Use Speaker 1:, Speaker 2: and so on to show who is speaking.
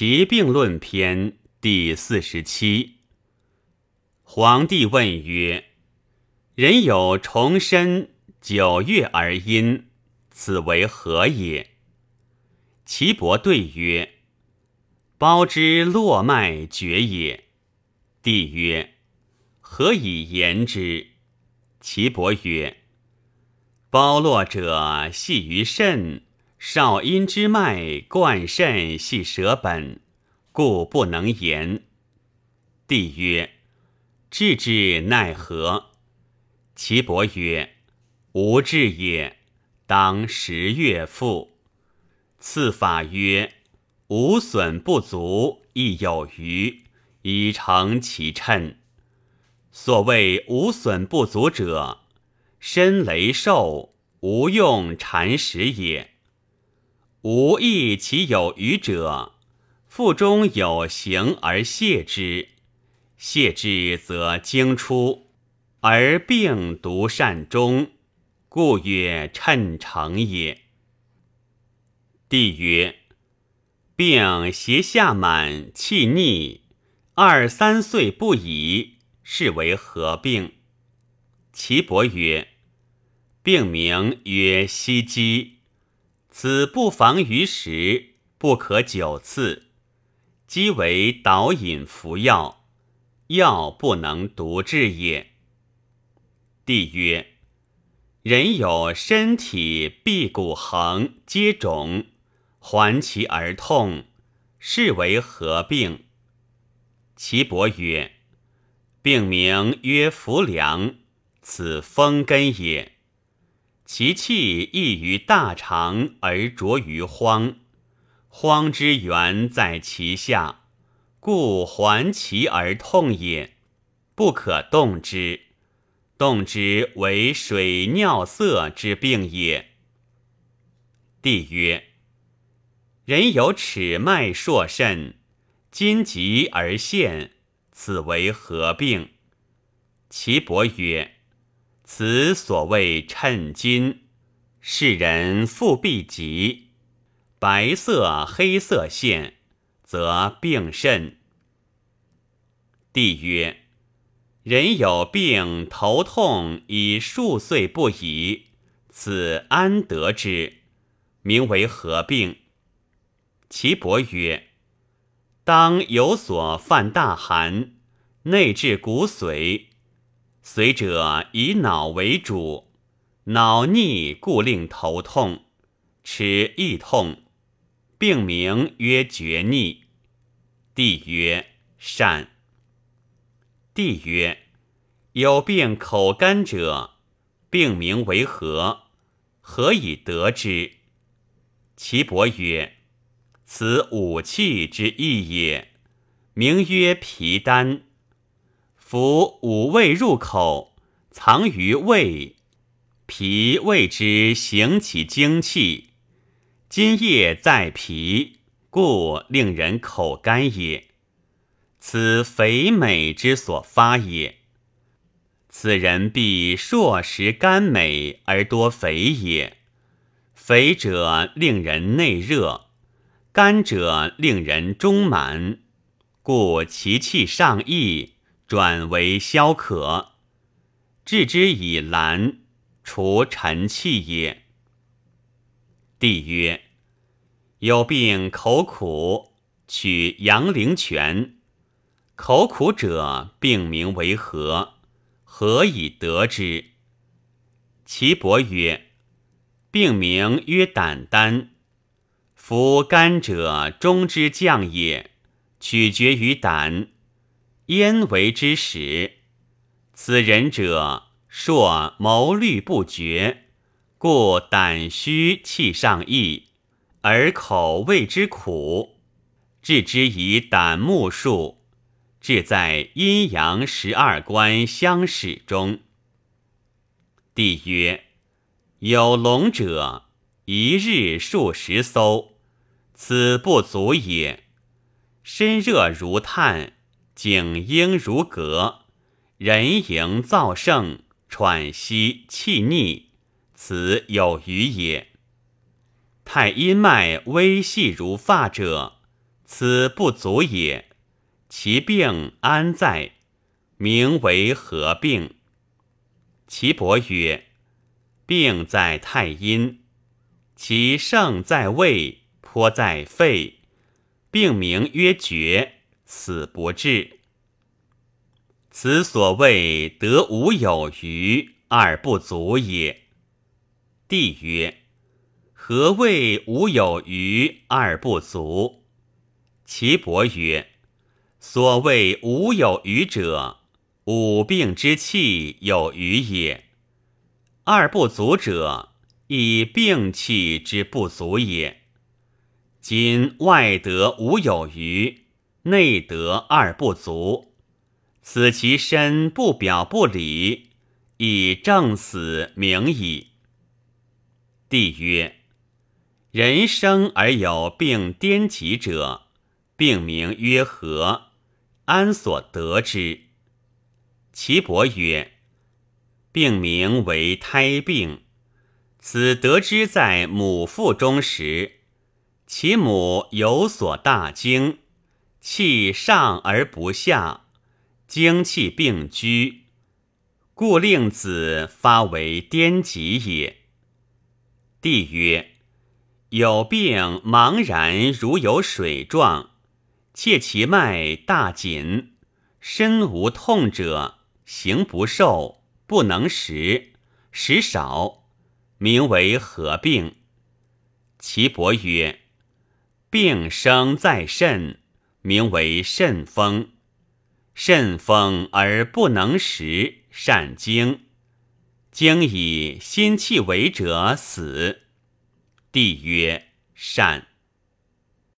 Speaker 1: 齐病论篇第四十七。皇帝问曰：“人有重身九月而阴，此为何也？”岐伯对曰：“包之络脉绝也。”帝曰：“何以言之？”岐伯曰：“包络者，系于肾。”少阴之脉贯肾系舌本，故不能言。帝曰：“治之奈何？”岐伯曰：“无治也，当十月复。”次法曰：“无损不足，亦有余，以成其称。所谓无损不足者，身雷受，无用禅食也。”无益其有余者，腹中有形而泻之，泻之则精出，而病独善终，故曰趁成也。帝曰：病邪下满，气逆，二三岁不已，是为何病？岐伯曰：病名曰息肌。此不妨于时，不可久次。即为导引服药，药不能独治也。帝曰：人有身体臂骨横皆肿，环其而痛，是为何病？岐伯曰：病名曰浮梁，此风根也。其气溢于大肠而浊于荒，荒之源在其下，故环其而痛也，不可动之。动之为水尿涩之病也。帝曰：人有尺脉硕甚，筋急而陷，此为何病？岐伯曰。此所谓趁金，世人腹必急，白色黑色线，则病甚。帝曰：人有病头痛已数岁不已，此安得之？名为何病？岐伯曰：当有所犯大寒，内至骨髓。随者以脑为主，脑逆故令头痛，齿亦痛，病名曰厥逆。帝曰：善。帝曰：有病口干者，病名为何？何以得之？岐伯曰：此五气之意也，名曰皮丹。夫五味入口，藏于胃，脾胃之行其精气，津液在脾，故令人口干也。此肥美之所发也。此人必硕食甘美而多肥也。肥者令人内热，甘者令人中满，故其气上溢。转为消渴，治之以兰，除尘气也。帝曰：有病口苦，取阳陵泉。口苦者，病名为何？何以得之？岐伯曰：病名曰胆丹。夫甘者，中之降也，取决于胆。焉为之始？此人者，硕谋虑不绝，故胆虚气上溢，而口味之苦，治之以胆木术，治在阴阳十二关相使中。帝曰：有龙者，一日数十艘，此不足也。身热如炭。景应如革，人迎燥盛，喘息气逆，此有余也。太阴脉微细如发者，此不足也。其病安在？名为何病？岐伯曰：病在太阴，其盛在胃，颇在肺。病名曰绝，此不治。此所谓得无有余而不足也。帝曰：何谓无有余而不足？岐伯曰：所谓无有余者，五病之气有余也；二不足者，以病气之不足也。今外得无有余，内得二不足，此其身不表不里，以正死明矣。帝曰：人生而有病颠疾者，病名曰何？安所得之？岐伯曰：病名为胎病，此得之在母腹中时。其母有所大惊，气上而不下，精气并居，故令子发为颠疾也。帝曰：有病茫然如有水状，切其脉大紧，身无痛者，行不受，不能食，食少，名为何病？岐伯曰。病生在肾，名为肾风。肾风而不能食，善精。精以心气为者，死。帝曰：善。